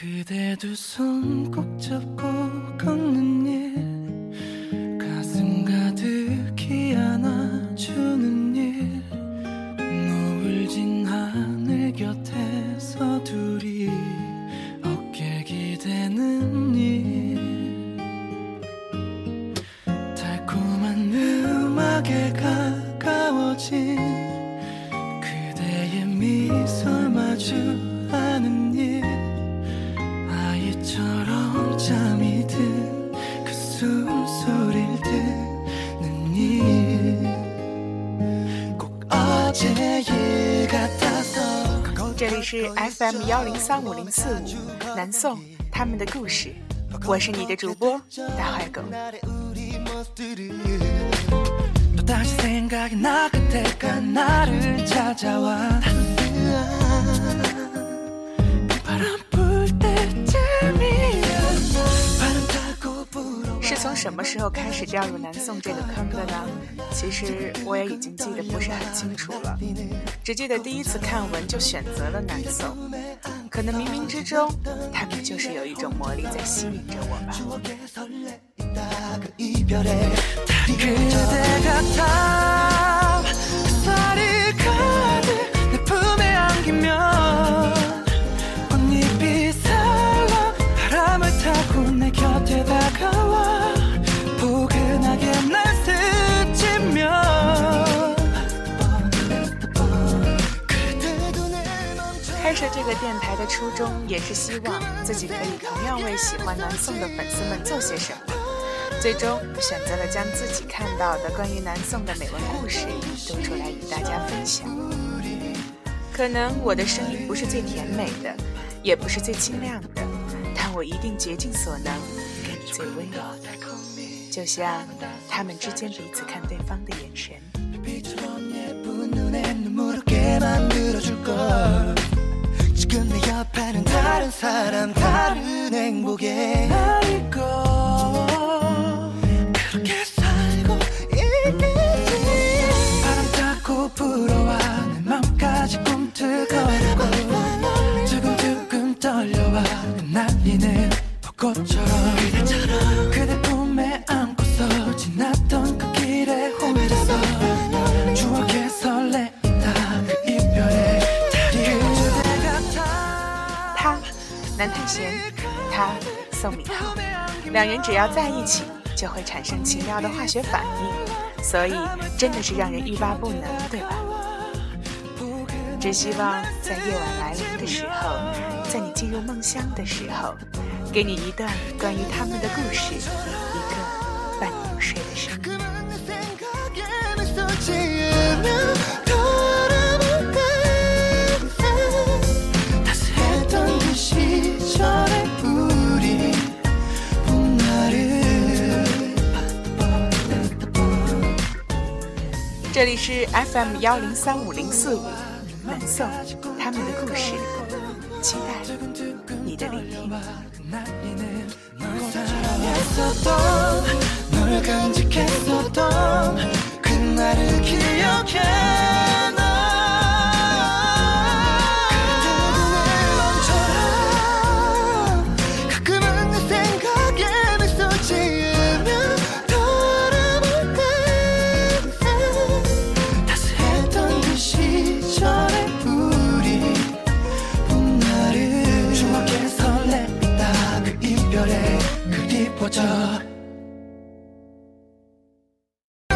그대 두 손 꼭 잡고 걷는 일 가슴 가득히 안아주는 일. 노을 진 하늘 곁에서 둘이 어깨 기대는 일. 달콤한 음악에 가까워진 그대의 미소 마주 这里是 FM 幺零三五零四五南宋他们的故事，我是你的主播大坏狗。什么时候开始掉入南宋这个坑的呢？其实我也已经记得不是很清楚了，只记得第一次看文就选择了南宋。可能冥冥之中，他们就是有一种魔力在吸引着我吧。 그 이별에 달 设这个电台的初衷，也是希望自己可以同样为喜欢南宋的粉丝们做些什么。最终选择了将自己看到的关于南宋的美文故事读出来与大家分享。可能我的声音不是最甜美的，也不是最清亮的，但我一定竭尽所能给你最温柔的，就像他们之间彼此看对方的眼神。 행복에 날 잊고 그렇게 살고 있겠지. 바람 타고 불어와 내 맘까지 꿈틀거리고 두근두근 떨려와 날리는 벚꽃처럼 그대처럼. 그대 품에 안고서 지났던 그 길에 혼자서 추억에 설레다 그 그대 같아 他，宋敏浩，两人只要在一起，就会产生奇妙的化学反应，所以真的是让人欲罢不能，对吧？只希望在夜晚来临的时候，在你进入梦乡的时候，给你一段关于他们的故事，一个伴你入睡的声音。这里是 FM 幺零三五零四五南宋他们的故事，期待你的聆听。